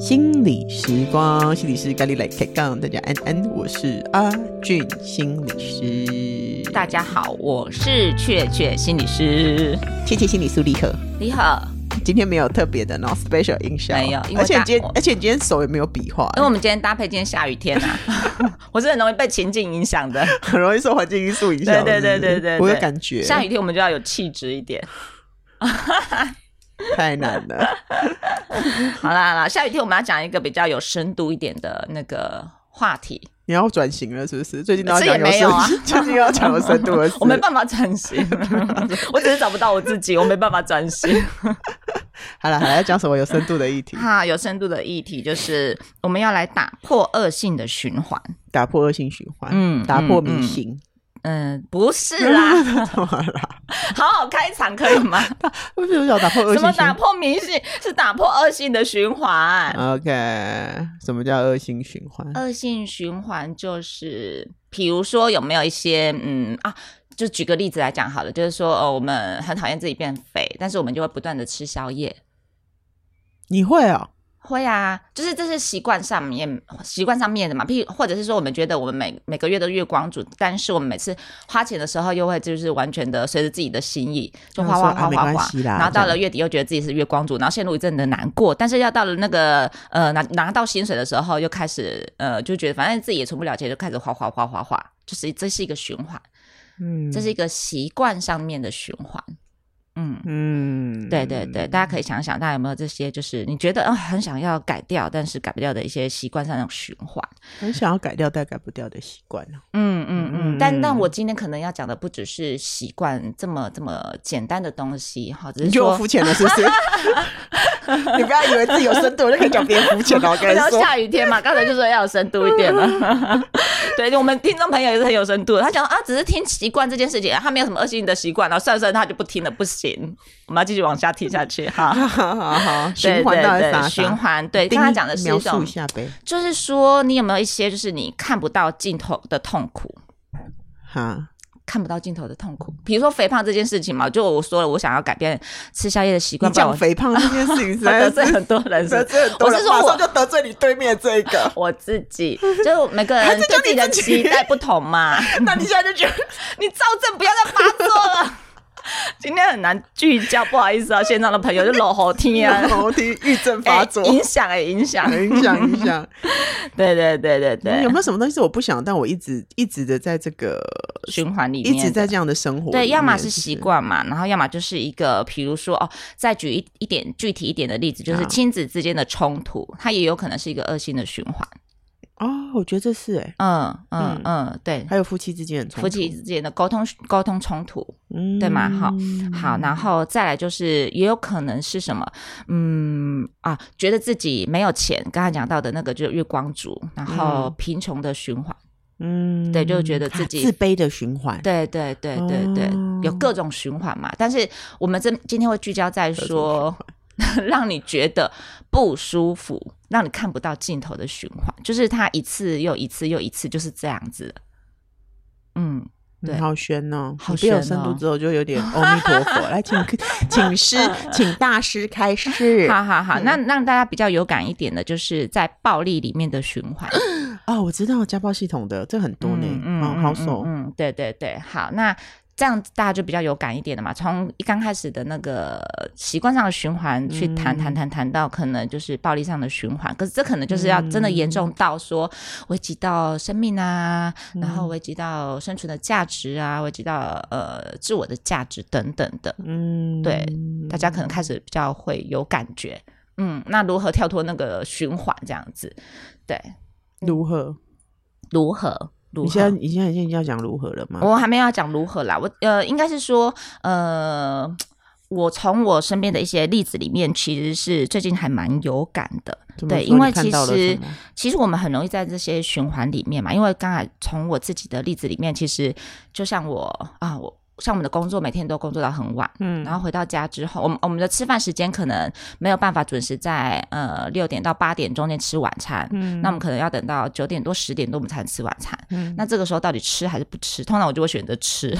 心理时光，心理师咖喱来开杠，大家安安，我是阿俊心理师。大家好，我是雀雀心理师，雀雀心理师你好，你好。今天没有特别的，no special 印象，没有，而且今天，而且你今天手也没有笔画，因为我们今天搭配今天下雨天啊，我是很容易被情境影响的，很容易受环境因素影响，对对对对对，我有感觉，下雨天我们就要有气质一点。太难了。好啦好啦，下雨天我们要讲一个比较有深度一点的那个话题。你要转型了是不是？最近都要讲有没有啊，最近要讲有深度了。我没办法转型，我只是找不到我自己，我没办法转型。好了，还要讲什么有深度的议题？哈，有深度的议题就是我们要来打破恶性的循环，打破恶性循环，嗯，打破迷信。嗯嗯嗯，不是啦，怎么啦？好好开场可以吗？为什么要打破恶性？什么打破迷信？是打破恶性的循环。OK，什么叫恶性循环？恶性循环就是，比如说有没有一些嗯啊，就举个例子来讲好了，就是说哦，我们很讨厌自己变肥，但是我们就会不断的吃宵夜。你会啊、哦？会啊，就是这是习惯上面习惯上面的嘛，譬如或者是说我们觉得我们每每个月都月光族，但是我们每次花钱的时候又会就是完全的随着自己的心意就花花花花花，啊、然后到了月底又觉得自己是月光族，然后陷入一阵的难过，但是要到了那个呃拿拿到薪水的时候又开始呃就觉得反正自己也存不了钱，就开始花花花花花，就是这是一个循环，嗯，这是一个习惯上面的循环。嗯嗯，对对对，大家可以想想，大家有没有这些，就是你觉得啊、哦，很想要改掉，但是改不掉的一些习惯上那种循环，很想要改掉但改不掉的习惯呢？嗯嗯嗯，但但我今天可能要讲的不只是习惯这么这么简单的东西，哈，只是说肤浅了，是不是？你不要以为自己有深度我就可以讲别人肤浅了。我跟你 说，下雨天嘛，刚才就说要有深度一点了。对，我们听众朋友也是很有深度的，他讲啊，只是听习惯这件事情，他没有什么恶性的习惯，然后算算他就不听了，不行。我们要继续往下听下去，哈，好好好，循环到啥啥循环，对，刚才讲的是一种，就是说你有没有一些，就是你看不到尽头的痛苦，哈。看不到尽头的痛苦，比如说肥胖这件事情嘛，就我说了，我想要改变吃宵夜的习惯。你讲肥胖这件事情，得罪很多人，得罪很多人。我是说，我就得罪你对面这个，我自己，就每个人对自己的期待不同嘛。那你现在就觉得你躁症不要再发作了。今天很难聚焦，不好意思啊，现场的朋友就老好听啊，老听郁症发作，影响哎，影响，影响，影响。对对对对对，有没有什么东西是我不想，但我一直一直的在这个循环里面，一直在这样的生活？对，要么是习惯嘛，然后要么就是一个，比如说哦，再举一一点具体一点的例子，就是亲子之间的冲突，它也有可能是一个恶性的循环。哦，我觉得这是哎，嗯嗯嗯，对，还有夫妻之间的冲突，夫妻之间的沟通沟通冲突，嗯，对吗？好，好，然后再来就是也有可能是什么，嗯啊，觉得自己没有钱，刚才讲到的那个就是月光族，然后贫穷的循环，嗯，对，就觉得自己自卑的循环，对对对对对，有各种循环嘛，但是我们这今天会聚焦在说。让你觉得不舒服，让你看不到尽头的循环，就是它一次又一次又一次就是这样子。嗯，对，好悬哦，好悬哦。有深度之后就有点 阿弥陀佛，来，请请师，请大师开示。好 好好，那让大家比较有感一点的，就是在暴力里面的循环。哦，我知道家暴系统的这很多呢，嗯，好手，嗯，对对对，好，那。这样大家就比较有感一点的嘛，从一刚开始的那个习惯上的循环去谈谈谈谈到可能就是暴力上的循环，可是这可能就是要真的严重到说危及到生命啊，嗯、然后危及到生存的价值啊，危及到呃自我的价值等等的，嗯，对，大家可能开始比较会有感觉，嗯，那如何跳脱那个循环这样子？对，如何？如何？你现在你现在已经要讲如何了吗？我还没有要讲如何啦，我呃，应该是说，呃，我从我身边的一些例子里面，其实是最近还蛮有感的，对，因为其实其实我们很容易在这些循环里面嘛，因为刚才从我自己的例子里面，其实就像我啊，我像我们的工作，每天都工作到很晚，嗯，然后回到家之后，我们我们的吃饭时间可能没有办法准时在呃六点到八点中间吃晚餐，嗯，那我们可能要等到九点多十点多我们才能吃晚餐，嗯，那这个时候到底吃还是不吃？通常我就会选择吃，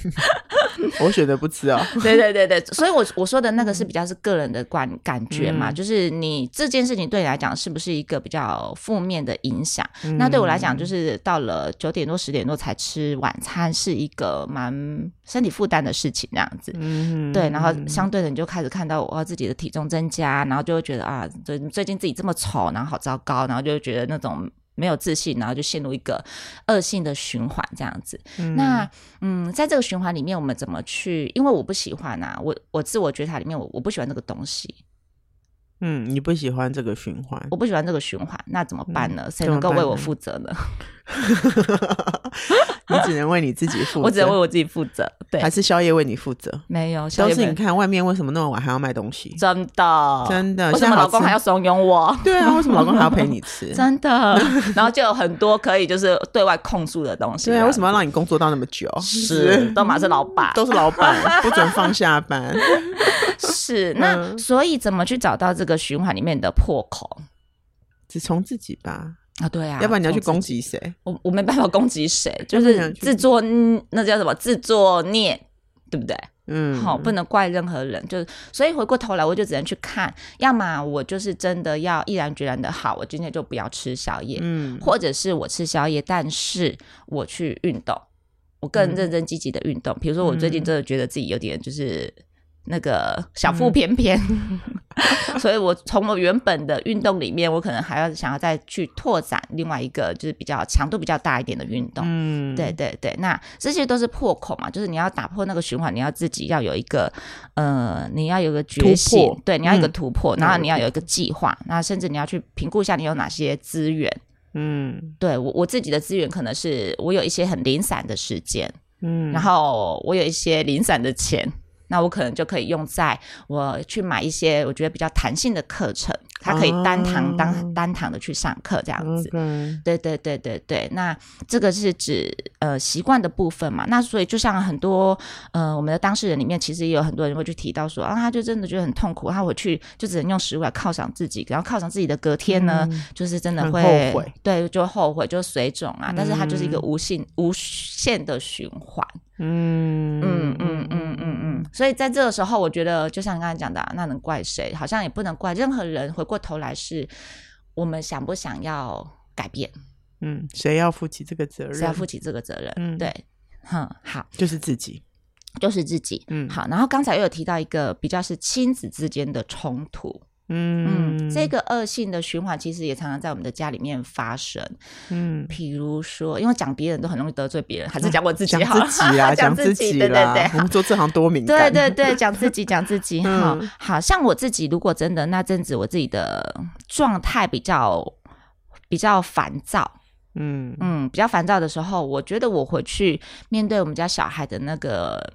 我选择不吃啊，对对对对，所以我我说的那个是比较是个人的观感觉嘛，嗯、就是你这件事情对你来讲是不是一个比较负面的影响？嗯、那对我来讲，就是到了九点多十点多才吃晚餐是一个蛮。嗯，身体负担的事情这样子，嗯，对，然后相对的你就开始看到我自己的体重增加，然后就会觉得啊，最最近自己这么丑，然后好糟糕，然后就觉得那种没有自信，然后就陷入一个恶性的循环这样子。嗯那嗯，在这个循环里面，我们怎么去？因为我不喜欢啊，我我自我觉察里面，我我不喜欢这个东西。嗯，你不喜欢这个循环，我不喜欢这个循环，那怎么办呢？谁、嗯、能够为我负责呢？你只能为你自己负责，我只能为我自己负责。对，还是宵夜为你负责？没有，都是你看外面为什么那么晚还要卖东西？真的，真的，为什么老公还要怂恿我？对啊，为什么老公还要陪你吃？真的，然后就有很多可以就是对外控诉的东西。对啊，为什么要让你工作到那么久？是，都嘛是老板，都是老板，不准放下班。是，那所以怎么去找到这个循环里面的破口？只从自己吧。啊，对啊，要不然你要去攻击谁？我我没办法攻击谁，就是自作那叫什么？自作孽，对不对？嗯，好，不能怪任何人，就是所以回过头来，我就只能去看，要么我就是真的要毅然决然的好，我今天就不要吃宵夜，嗯，或者是我吃宵夜，但是我去运动，我更认真积极的运动，比如说我最近真的觉得自己有点就是。那个小腹便便，嗯、所以我从我原本的运动里面，我可能还要想要再去拓展另外一个，就是比较强度比较大一点的运动。嗯，对对对，那这些都是破口嘛，就是你要打破那个循环，你要自己要有一个呃，你要有个决心，对，你要有一个突破，嗯、然后你要有一个计划，那、嗯、甚至你要去评估一下你有哪些资源。嗯，对我我自己的资源可能是我有一些很零散的时间，嗯，然后我有一些零散的钱。那我可能就可以用在我去买一些我觉得比较弹性的课程，它可以单堂当、oh, 单堂的去上课这样子。Okay. 对对对对对。那这个是指呃习惯的部分嘛？那所以就像很多呃我们的当事人里面，其实也有很多人会去提到说啊，他就真的觉得很痛苦，他我去就只能用食物来犒赏自己，然后犒赏自己的隔天呢，嗯、就是真的会后悔，对，就后悔，就水肿啊。嗯、但是它就是一个无限无限的循环。嗯嗯嗯嗯嗯嗯，所以在这个时候，我觉得就像你刚才讲的啊，那能怪谁？好像也不能怪任何人。回过头来，是我们想不想要改变？嗯，谁要负起这个责任？谁要负起这个责任？嗯，对，哼，好，就是自己，就是自己。嗯，好。然后刚才又有提到一个比较是亲子之间的冲突。嗯，嗯，这个恶性的循环其实也常常在我们的家里面发生。嗯，比如说，因为讲别人都很容易得罪别人，还是讲我自己好？讲自己啊，讲自己，对对对，我们做这行多敏感。对对对，讲自己，讲自己。好，好像我自己，如果真的那阵子我自己的状态比较比较烦躁，嗯嗯，比较烦躁的时候，我觉得我回去面对我们家小孩的那个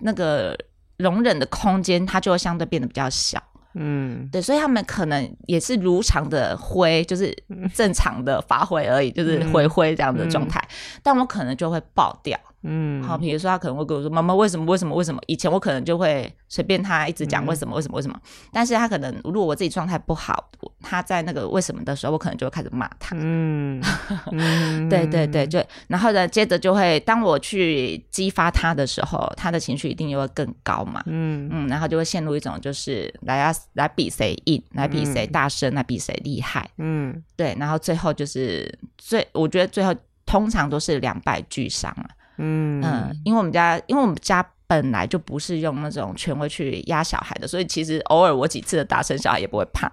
那个容忍的空间，它就会相对变得比较小。嗯，对，所以他们可能也是如常的挥，就是正常的发挥而已，嗯、就是挥挥这样的状态，嗯、但我可能就会爆掉。嗯，好，比如说他可能会跟我说：“妈妈，为什么？为什么？为什么？”以前我可能就会随便他一直讲为什么？为什么？为什么？但是他可能如果我自己状态不好，他在那个为什么的时候，我可能就会开始骂他。嗯，对对对，就然后呢，接着就会当我去激发他的时候，他的情绪一定又会更高嘛。嗯嗯，然后就会陷入一种就是来啊来比谁硬，来比谁大声，来比谁厉害。嗯，对，然后最后就是最，我觉得最后通常都是两败俱伤啊。嗯嗯，因为我们家，因为我们家本来就不是用那种权威去压小孩的，所以其实偶尔我几次的打声，小孩也不会怕。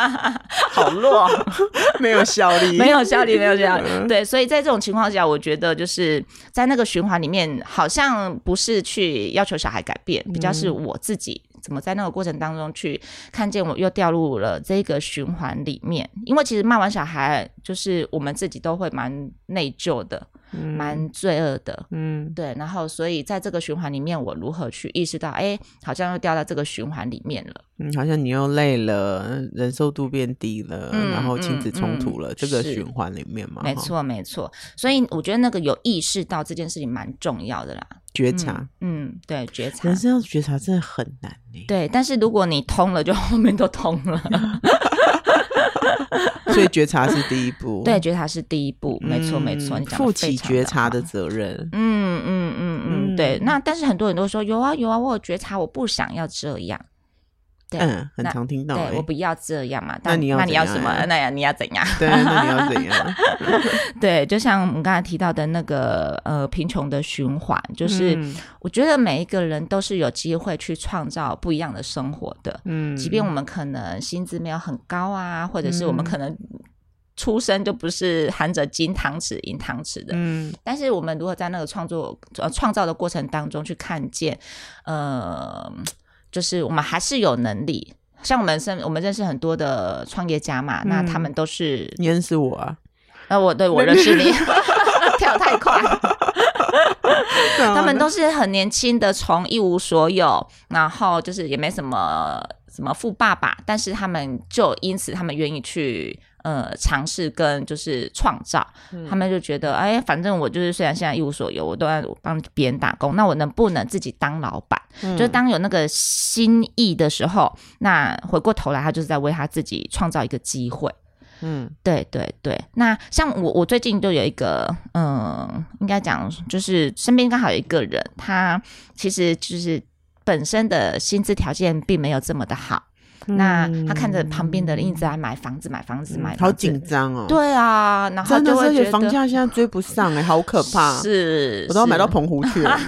好弱，没有效力，没有效力，没有效力。对，所以在这种情况下，我觉得就是在那个循环里面，好像不是去要求小孩改变，比较是我自己怎么在那个过程当中去看见我又掉入了这个循环里面。因为其实骂完小孩，就是我们自己都会蛮内疚的。蛮罪恶的，嗯，对，然后所以在这个循环里面，我如何去意识到，哎，好像又掉到这个循环里面了，嗯，好像你又累了，忍受度变低了，嗯、然后亲子冲突了，嗯嗯、这个循环里面嘛，没错没错，所以我觉得那个有意识到这件事情蛮重要的啦，觉察，嗯，对，觉察。人生要觉察真的很难呢。对，但是如果你通了，就后面都通了。所以觉察是第一步，对，觉察是第一步，没错没错，你负起觉察的责任。嗯嗯嗯嗯，对。那但是很多人都说有啊有啊，我有觉察，我不想要这样。嗯，很常听到。对，我不要这样嘛。那你要那你要什么？那呀，你要怎样？对，那你要怎样？对，就像我们刚才提到的那个呃贫穷的循环，就是我觉得每一个人都是有机会去创造不一样的生活的。嗯，即便我们可能薪资没有很高啊，或者是我们可能出生就不是含着金汤匙银汤匙的。嗯，但是我们如果在那个创作呃创造的过程当中去看见，呃。就是我们还是有能力，像我们认我们认识很多的创业家嘛，嗯、那他们都是你认识我啊？呃，我对我认识你，跳太快，他们都是很年轻的，从一无所有，然后就是也没什么什么富爸爸，但是他们就因此他们愿意去。呃，尝试跟就是创造，嗯、他们就觉得，哎，反正我就是虽然现在一无所有，我都在帮别人打工，那我能不能自己当老板？嗯、就是当有那个心意的时候，那回过头来，他就是在为他自己创造一个机会。嗯，对对对。那像我，我最近就有一个，嗯、呃，应该讲就是身边刚好有一个人，他其实就是本身的薪资条件并没有这么的好。那他看着旁边的人一直在买房子，买房子，买房子，好紧张哦。对啊，然后就会觉得房价现在追不上哎，好可怕。是，我都要买到澎湖去了。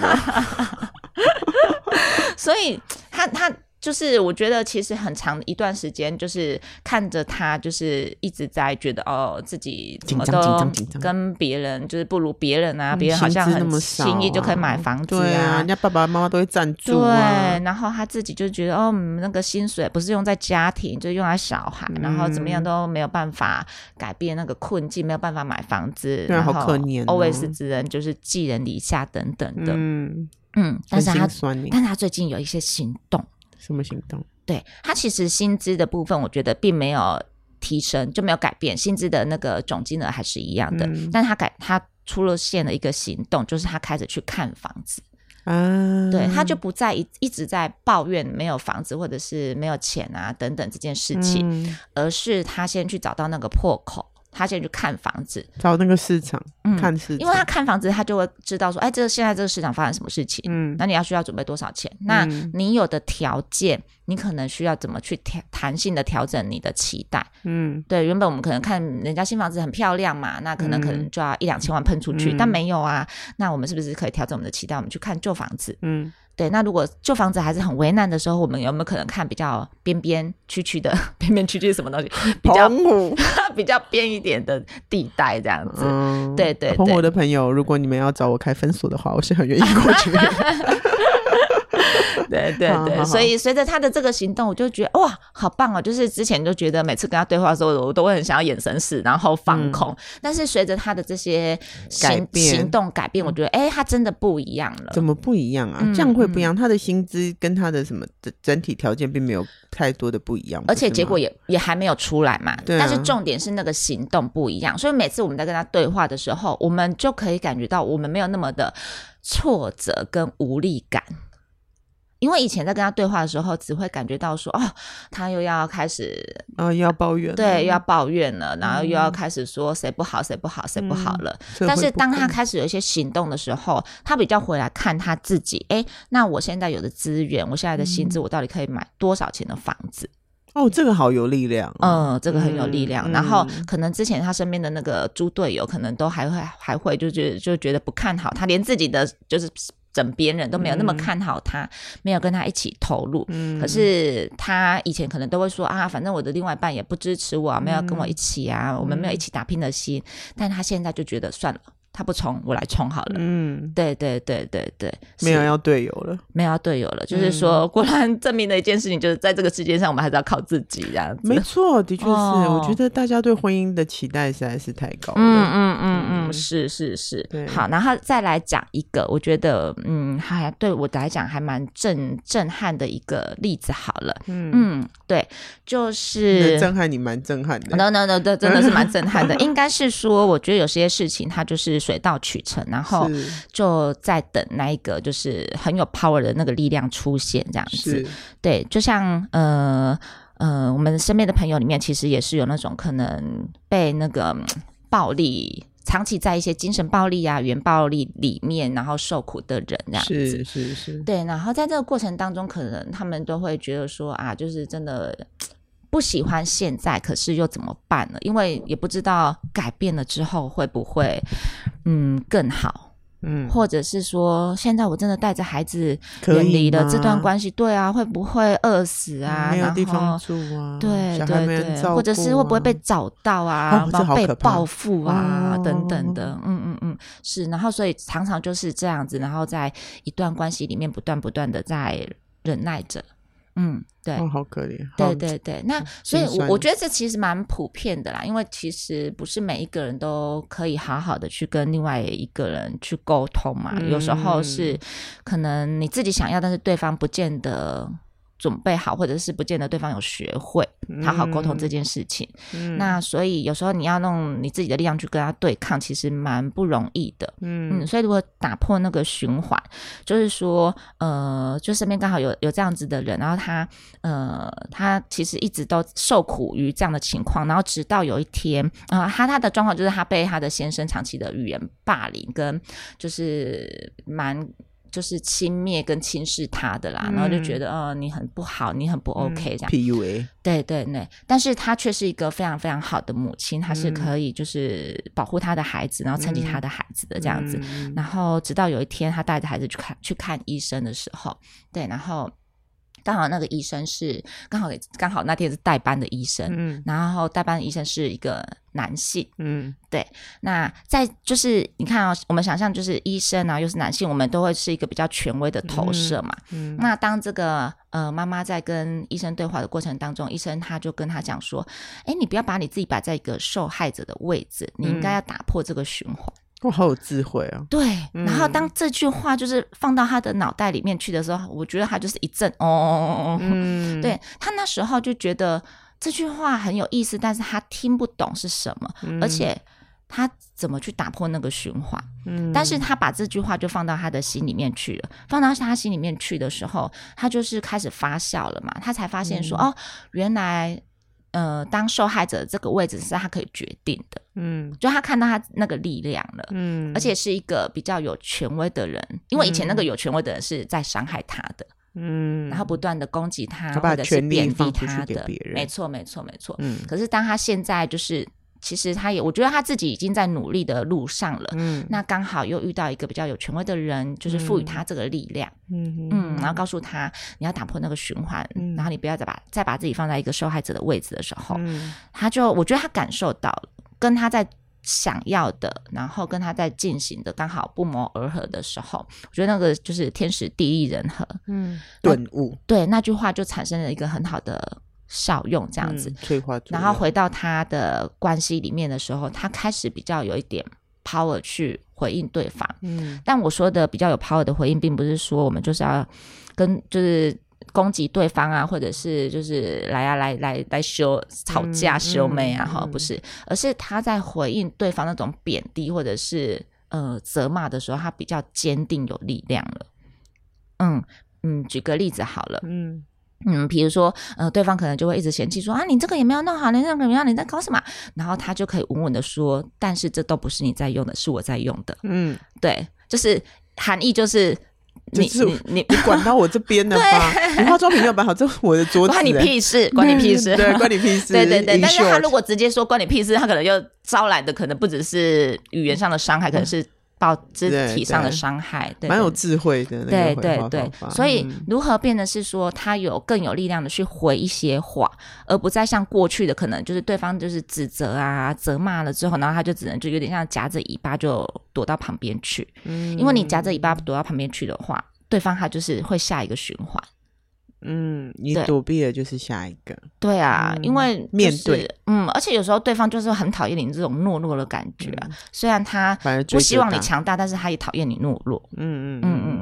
所以他他。就是我觉得其实很长一段时间，就是看着他，就是一直在觉得哦，自己怎么都跟别人就是不如别人啊，别人好像很轻易就可以买房子啊，对啊，人家爸爸妈妈都会赞助啊。对，然后他自己就觉得哦，那个薪水不是用在家庭，就是用在小孩，然后怎么样都没有办法改变那个困境，没有办法买房子，对，好可怜，always 只能就是寄人篱下等等的，嗯嗯，但是他但是他最近有一些行动。什么行动？对，他其实薪资的部分，我觉得并没有提升，就没有改变，薪资的那个总金额还是一样的。嗯、但他改，他出了现了一个行动，就是他开始去看房子啊。对，他就不再一一直在抱怨没有房子或者是没有钱啊等等这件事情，嗯、而是他先去找到那个破口。他现在去看房子，找那个市场，嗯、看市场，因为他看房子，他就会知道说，哎，这个现在这个市场发生什么事情，嗯，那你要需要准备多少钱？嗯、那你有的条件，你可能需要怎么去调弹性的调整你的期待？嗯，对，原本我们可能看人家新房子很漂亮嘛，那可能可能就要一两千万喷出去，嗯、但没有啊，那我们是不是可以调整我们的期待？我们去看旧房子，嗯。对，那如果旧房子还是很为难的时候，我们有没有可能看比较边边区区的边边区区是什么东西？比较澎湖 比较边一点的地带这样子。嗯、对，对对，澎湖的朋友，如果你们要找我开分所的话，我是很愿意过去。对对对，所以随着他的这个行动，我就觉得哇，好棒哦！就是之前就觉得每次跟他对话的时候，我都会很想要眼神死，然后放空。嗯、但是随着他的这些行动改变，我觉得哎，他真的不一样了。怎么不一样啊？嗯、这样会不一样？他的薪资跟他的什么的整体条件并没有太多的不一样，而且结果也也还没有出来嘛。对啊、但是重点是那个行动不一样，所以每次我们在跟他对话的时候，我们就可以感觉到我们没有那么的挫折跟无力感。因为以前在跟他对话的时候，只会感觉到说，哦，他又要开始，啊，又要抱怨，对，又要抱怨了，然后又要开始说谁不好，谁不好，谁不好了。嗯、但是当他开始有一些行动的时候，他比较回来看他自己，哎，那我现在有的资源，我现在的薪资，我到底可以买多少钱的房子？哦，这个好有力量，嗯，这个很有力量。嗯、然后可能之前他身边的那个猪队友，可能都还会还会就觉得就觉得不看好他，连自己的就是。枕边人都没有那么看好他，嗯、没有跟他一起投入。嗯、可是他以前可能都会说啊，反正我的另外一半也不支持我，没有跟我一起啊，嗯、我们没有一起打拼的心。嗯、但他现在就觉得算了。他不冲，我来冲好了。嗯，对对对对对，没有要队友了，没有要队友了。就是说，果然证明了一件事情，就是在这个世界上，我们还是要靠自己这样子。没错，的确是。我觉得大家对婚姻的期待实在是太高了。嗯嗯嗯嗯，是是是。好，然后再来讲一个，我觉得嗯，还对我来讲还蛮震震撼的一个例子。好了，嗯嗯，对，就是震撼你蛮震撼的。No No No，这，真的是蛮震撼的。应该是说，我觉得有些事情它就是。水到渠成，然后就在等那一个就是很有 power 的那个力量出现，这样子。对，就像呃呃，我们身边的朋友里面，其实也是有那种可能被那个暴力。长期在一些精神暴力啊、原暴力里面，然后受苦的人这样子，是是是，对。然后在这个过程当中，可能他们都会觉得说啊，就是真的不喜欢现在，可是又怎么办呢？因为也不知道改变了之后会不会嗯更好。嗯，或者是说，现在我真的带着孩子远离了这段关系，对啊，会不会饿死啊？没有地方住啊？对对对，或者是会不会被找到啊？然后被报复啊？等等的，嗯嗯嗯，是。然后所以常常就是这样子，然后在一段关系里面不断不断的在忍耐着。嗯，对，哦，好可怜。对对对，那所以，我我觉得这其实蛮普遍的啦，因为其实不是每一个人都可以好好的去跟另外一个人去沟通嘛，嗯，有时候是可能你自己想要，但是对方不见得。准备好，或者是不见得对方有学会好好沟通这件事情。嗯，那所以有时候你要用你自己的力量去跟他对抗，其实蛮不容易的。嗯，嗯，所以如果打破那个循环，就是说，呃，就身边刚好有有这样子的人，然后他，呃，他其实一直都受苦于这样的情况，然后直到有一天，啊、呃，他他的状况就是他被他的先生长期的语言霸凌，跟就是蛮。就是轻蔑跟轻视他的啦，嗯、然后就觉得哦，你很不好，你很不 OK 这样。PUA。对对对，但是他却是一个非常非常好的母亲，她是可以就是保护他的孩子，然后撑起他的孩子的这样子。嗯、然后直到有一天，他带着孩子去看去看医生的时候，对，然后。刚好那个医生是刚好刚好那天是代班的医生，嗯，然后代班的医生是一个男性，嗯，对。那在就是你看哦，我们想象就是医生啊，又是男性，我们都会是一个比较权威的投射嘛。嗯，嗯，那当这个呃妈妈在跟医生对话的过程当中，医生他就跟他讲说：“哎，你不要把你自己摆在一个受害者的位置，你应该要打破这个循环。”哇，好有智慧啊！对，然后当这句话就是放到他的脑袋里面去的时候，我觉得他就是一阵哦哦哦哦，嗯，对，他那时候就觉得这句话很有意思，但是他听不懂是什么，嗯，而且他怎么去打破那个循环？嗯，但是他把这句话就放到他的心里面去了，放到他心里面去的时候，他就是开始发笑了嘛，他才发现说，嗯，哦，原来。呃，当受害者这个位置是他可以决定的，嗯，就他看到他那个力量了，嗯，而且是一个比较有权威的人，因为以前那个有权威的人是在伤害他的，嗯，然后不断的攻击他，或者是贬低他的，没错，没错，没错，嗯，可是当他现在就是。其实他也，我觉得他自己已经在努力的路上了。嗯，那刚好又遇到一个比较有权威的人，就是赋予他这个力量。嗯嗯，然后告诉他你要打破那个循环，嗯，然后你不要再把再把自己放在一个受害者的位置的时候，嗯，他就我觉得他感受到了，跟他在想要的，然后跟他在进行的刚好不谋而合的时候，我觉得那个就是天时地利人和。嗯，顿悟。对，那句话就产生了一个很好的。少用这样子，嗯、然后回到他的关系里面的时候，他开始比较有一点 power 去回应对方。嗯，但我说的比较有 power 的回应，并不是说我们就是要跟就是攻击对方啊，或者是就是来啊来来来修吵架修眉啊，哈、嗯，不是，而是他在回应对方那种贬低或者是呃责骂的时候，他比较坚定有力量了。嗯嗯，举个例子好了，嗯。嗯，比如说，呃，对方可能就会一直嫌弃说啊，你这个也没有弄好，你那个怎么样？你在搞什么？然后他就可以稳稳的说，但是这都不是你在用的，是我在用的。嗯，对，就是含义就是你是你你你管到我这边了吧？你化妆品没有摆好，这是我的桌子，关你屁事，关你屁事，对，关你屁 事。对对对，但是他如果直接说关你屁事，他可能就招来的可能不只是语言上的伤害，可能是。到肢体上的伤害，对，蛮有智慧的。对对对，所以如何变得是说，他有更有力量的去回一些话，而不再像过去的可能就是对方就是指责啊、责骂了之后，然后他就只能就有点像夹着尾巴就躲到旁边去。嗯，因为你夹着尾巴躲到旁边去的话，对方他就是会下一个循环。嗯，你躲避的就是下一个。对啊，因为、就是、面对，嗯，而且有时候对方就是很讨厌你这种懦弱的感觉啊。嗯、虽然他不希望你强大，但是他也讨厌你懦弱。嗯嗯嗯嗯嗯，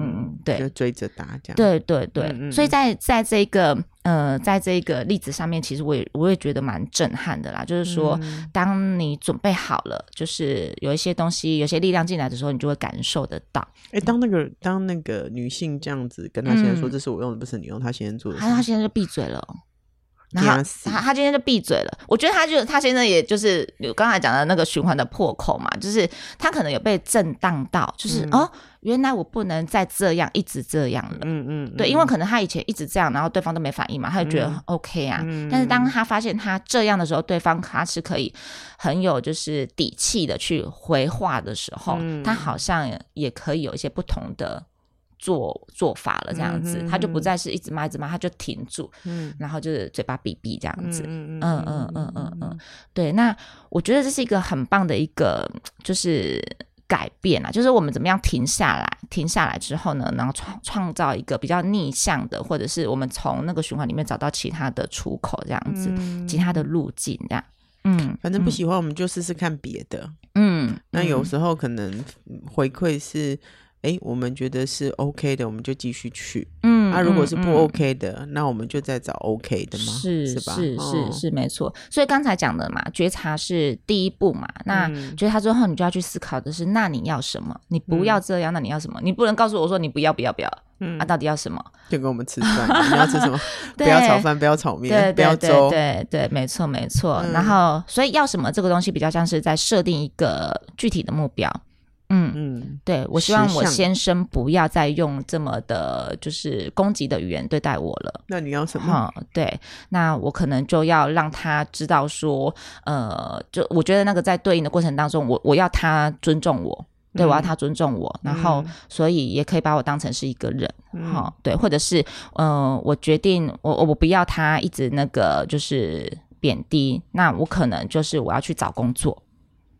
对，就追着打这样。对对对，嗯嗯所以在在这个呃，在这个例子上面，其实我也我也觉得蛮震撼的啦。就是说，嗯、当你准备好了，就是有一些东西、有些力量进来的时候，你就会感受得到。哎、欸，当那个当那个女性这样子跟她先生说：“这是我用的，不是你用。”她先生做的，她她先生就闭嘴了。然后他他今天就闭嘴了。我觉得他就他现在也就是有刚才讲的那个循环的破口嘛，就是他可能有被震荡到，就是、嗯、哦，原来我不能再这样一直这样了。嗯嗯，嗯对，因为可能他以前一直这样，然后对方都没反应嘛，他就觉得 OK 啊。嗯、但是当他发现他这样的时候，对方他是可以很有就是底气的去回话的时候，嗯、他好像也可以有一些不同的。做做法了这样子，他就不再是一直骂一直骂，他就停住，嗯，然后就是嘴巴闭闭这样子，嗯嗯嗯嗯嗯嗯嗯，对，那我觉得这是一个很棒的一个就是改变啊，就是我们怎么样停下来，停下来之后呢，然后创创造一个比较逆向的，或者是我们从那个循环里面找到其他的出口这样子，嗯、其他的路径这样，嗯，反正不喜欢我们就试试看别的，嗯，那有时候可能回馈是。哎，我们觉得是 OK 的，我们就继续去。嗯，那、啊、如果是不 OK 的，那我们就再找 OK 的吗？是是吧？是是、没错。所以刚才讲的嘛，觉察是第一步嘛。那觉察之后，你就要去思考的是，那你要什么？你不要这样，嗯、那你要什么？你不能告诉我说你不要不要不要。嗯，啊，到底要什么？就跟我们吃饭，你要吃什么？不要炒饭，不要炒面，对不要粥。对对，没错没错。嗯、然后，所以要什么这个东西比较像是在设定一个具体的目标。嗯嗯，对，我希望我先生不要再用这么的，就是攻击的语言对待我了。那你要什么？嗯，对，那我可能就要让他知道说，呃，就我觉得那个在对应的过程当中，我我要他尊重我，对，我要他尊重我，嗯、然后所以也可以把我当成是一个人，哈、嗯，对，或者是，嗯、呃，我决定我我不要他一直那个就是贬低，那我可能就是我要去找工作。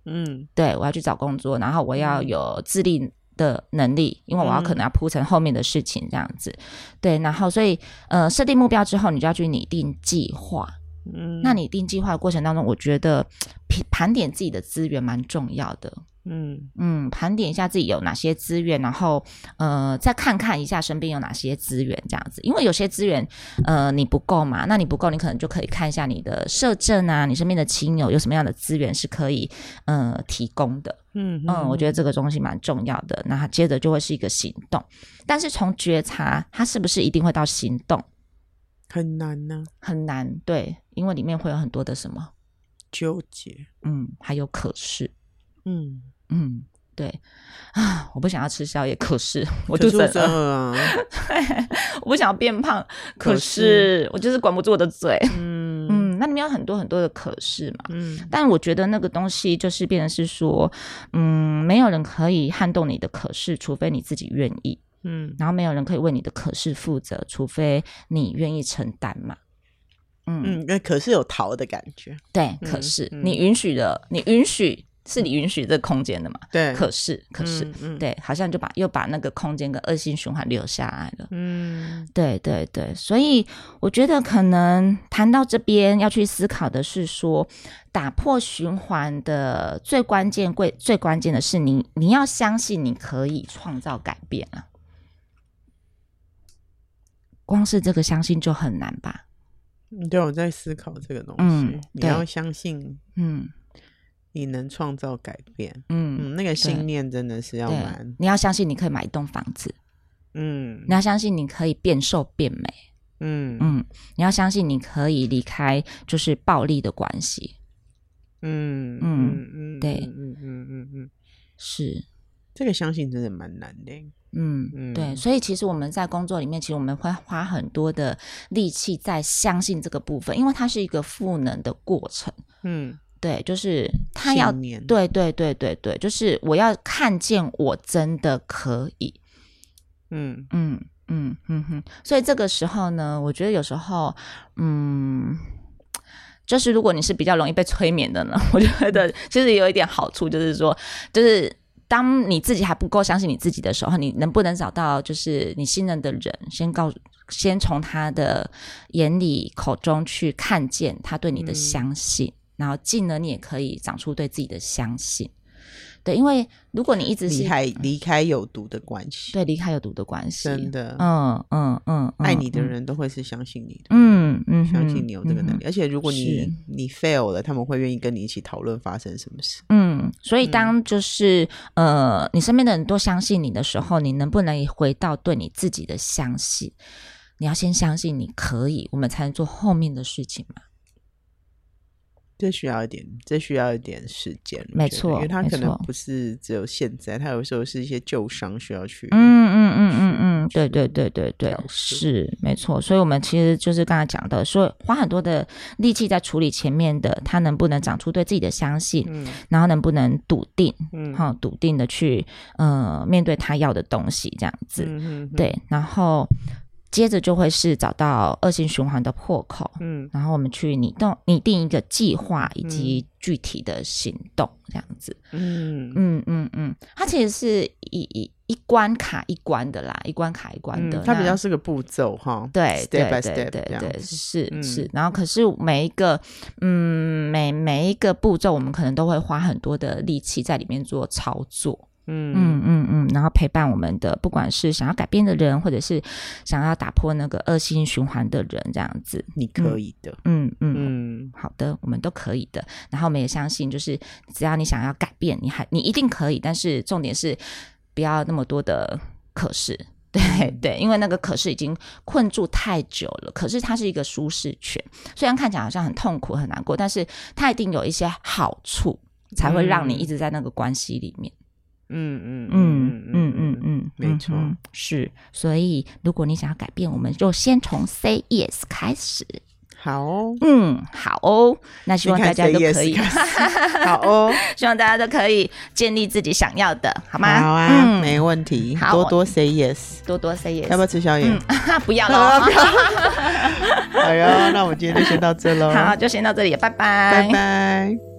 嗯，对，我要去找工作，然后我要有自立的能力，因为我要可能要铺成后面的事情这样子。对，然后所以呃，设定目标之后，你就要去拟定计划。嗯，那拟定计划的过程当中，我觉得 盘点自己的资源蛮重要的。嗯嗯，盘点一下自己有哪些资源，然后呃，再看看一下身边有哪些资源，这样子。因为有些资源呃你不够嘛，那你不够，你可能就可以看一下你的社政啊，你身边的亲友有什么样的资源是可以呃提供的。嗯嗯，我觉得这个东西蛮重要的。那它接着就会是一个行动，但是从觉察，它是不是一定会到行动？很难呢、啊，很难。对，因为里面会有很多的什么纠结，嗯，还有可是，嗯。嗯，对啊，我不想要吃宵夜，可是我肚子饿啊。我不想要变胖，可是，我就是管不住我的嘴。嗯嗯，那里面有很多很多的可是嘛。嗯，但我觉得那个东西就是变成是说，嗯，没有人可以撼动你的可是，除非你自己愿意。嗯，然后没有人可以为你的可是负责，除非你愿意承担嘛。嗯嗯，可是有逃的感觉。对，可是、嗯、你允许的，你允许。是你允许这个空间的嘛？对。可是，可是，嗯嗯、对，好像就把又把那个空间跟恶性循环留下来了。嗯，对对对。所以我觉得可能谈到这边要去思考的是说，打破循环的最关键、最最关键的是你，你要相信你可以创造改变啊。光是这个相信就很难吧？对，我在思考这个东西。嗯，你要相信。嗯。你能创造改变，嗯，嗯，那个信念真的是要蛮。你要相信你可以买一栋房子，嗯，你要相信你可以变瘦变美，嗯。嗯，你要相信你可以离开就是暴力的关系，嗯嗯嗯，对，嗯嗯嗯嗯嗯，是这个相信真的蛮难的，嗯嗯，对，所以其实我们在工作里面，其实我们会花很多的力气在相信这个部分，因为它是一个赋能的过程，嗯。对，就是他要，对对对对对，就是我要看见我真的可以，嗯。嗯嗯嗯哼，所以这个时候呢，我觉得有时候，嗯，就是如果你是比较容易被催眠的呢，我觉得其实有一点好处，就是说，就是当你自己还不够相信你自己的时候，你能不能找到就是你信任的人，先告，先从他的眼里口中去看见他对你的相信。嗯然后进而你也可以长出对自己的相信，对，因为如果你一直是离开离开有毒的关系，对，离开有毒的关系，真的，嗯嗯嗯，爱你的人都会是相信你的，嗯嗯，相信你有这个能力，而且如果你你 fail 了，他们会愿意跟你一起讨论发生什么事。嗯，所以当就是呃，你身边的人都相信你的时候，你能不能回到对你自己的相信？你要先相信你可以，我们才能做后面的事情嘛。这需要一点，这需要一点时间，没错，因为他可能不是只有现在，他有时候是一些旧伤需要去，嗯嗯嗯嗯嗯，对对对对对，是没错。所以，我们其实就是刚才讲的，说花很多的力气在处理前面的，他能不能长出对自己的相信，嗯，然后能不能笃定，嗯，好，笃定的去呃面对他要的东西，这样子，嗯嗯，对，然后。接着就会是找到恶性循环的破口，嗯，然后我们去拟动拟定一个计划以及具体的行动，这样子，嗯。嗯嗯嗯，它其实是一一一关卡一关的啦，一关卡一关的，它比较是个步骤哈，对对对对对，是是，然后可是每一个嗯每每一个步骤，我们可能都会花很多的力气在里面做操作。嗯嗯嗯嗯，然后陪伴我们的，不管是想要改变的人，或者是想要打破那个恶性循环的人，这样子，你可以的。嗯嗯嗯，好的，我们都可以的。然后我们也相信，就是只要你想要改变，你还你一定可以。但是重点是不要那么多的可是，对对，因为那个可是已经困住太久了。可是它是一个舒适圈，虽然看起来好像很痛苦很难过，但是它一定有一些好处，才会让你一直在那个关系里面。嗯嗯嗯嗯嗯嗯，没错，是。所以，如果你想要改变，我们就先从 say yes 开始。好哦，嗯，好哦。那希望大家都可以，好哦。希望大家都可以建立自己想要的，好吗？好啊，没问题。多多 say yes，多多 say yes。要不要吃宵夜？不要了。好呀，那我们今天就先到这喽。好，就先到这里，拜拜，拜拜。